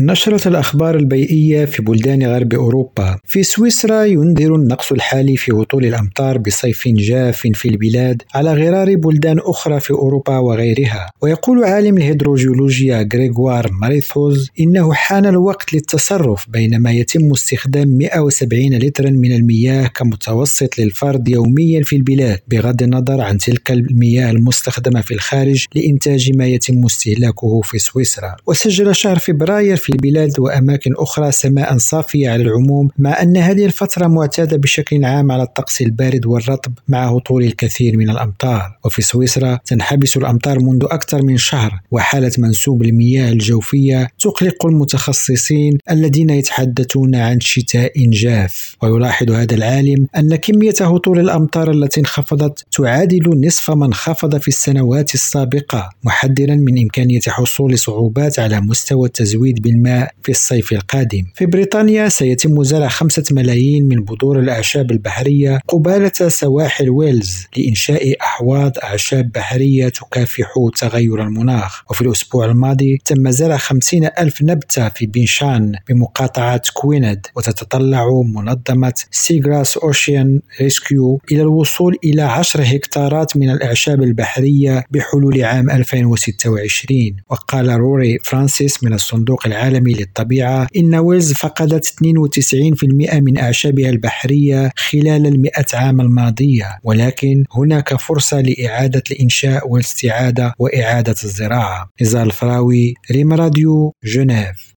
نشرت الأخبار البيئية في بلدان غرب أوروبا. في سويسرا ينذر النقص الحالي في هطول الأمطار بصيف جاف في البلاد على غرار بلدان أخرى في أوروبا وغيرها. ويقول عالم الهيدروجيولوجيا غريغوار ماريثوز إنه حان الوقت للتصرف بينما يتم استخدام 170 لترا من المياه كمتوسط للفرد يوميا في البلاد بغض النظر عن تلك المياه المستخدمة في الخارج لإنتاج ما يتم استهلاكه في سويسرا. وسجل شهر فبراير في البلاد وأماكن أخرى سماء صافية على العموم مع أن هذه الفترة معتادة بشكل عام على الطقس البارد والرطب مع هطول الكثير من الأمطار. وفي سويسرا تنحبس الأمطار منذ أكثر من شهر وحالة منسوب المياه الجوفية تقلق المتخصصين الذين يتحدثون عن شتاء جاف. ويلاحظ هذا العالم أن كمية هطول الأمطار التي انخفضت تعادل نصف ما انخفض في السنوات السابقة محذرا من إمكانية حصول صعوبات على مستوى التزويد بالماء في الصيف القادم. في بريطانيا سيتم زرع خمسة ملايين من بذور الأعشاب البحرية قبالة سواحل ويلز لإنشاء أحواض أعشاب بحرية تكافح تغير المناخ. وفي الأسبوع الماضي تم زرع خمسين ألف نبتة في بنشان بمقاطعة كويند وتتطلع منظمة سيغراس أوشيان ريسكيو إلى الوصول إلى عشر هكتارات من الأعشاب البحرية بحلول عام 2026 وقال روري فرانسيس من الصندوق العالمي العالمي للطبيعة إن ويلز فقدت 92% من أعشابها البحرية خلال المئة عام الماضية ولكن هناك فرصة لإعادة الإنشاء والاستعادة وإعادة الزراعة. نزار الفراوي ريم راديو جنيف.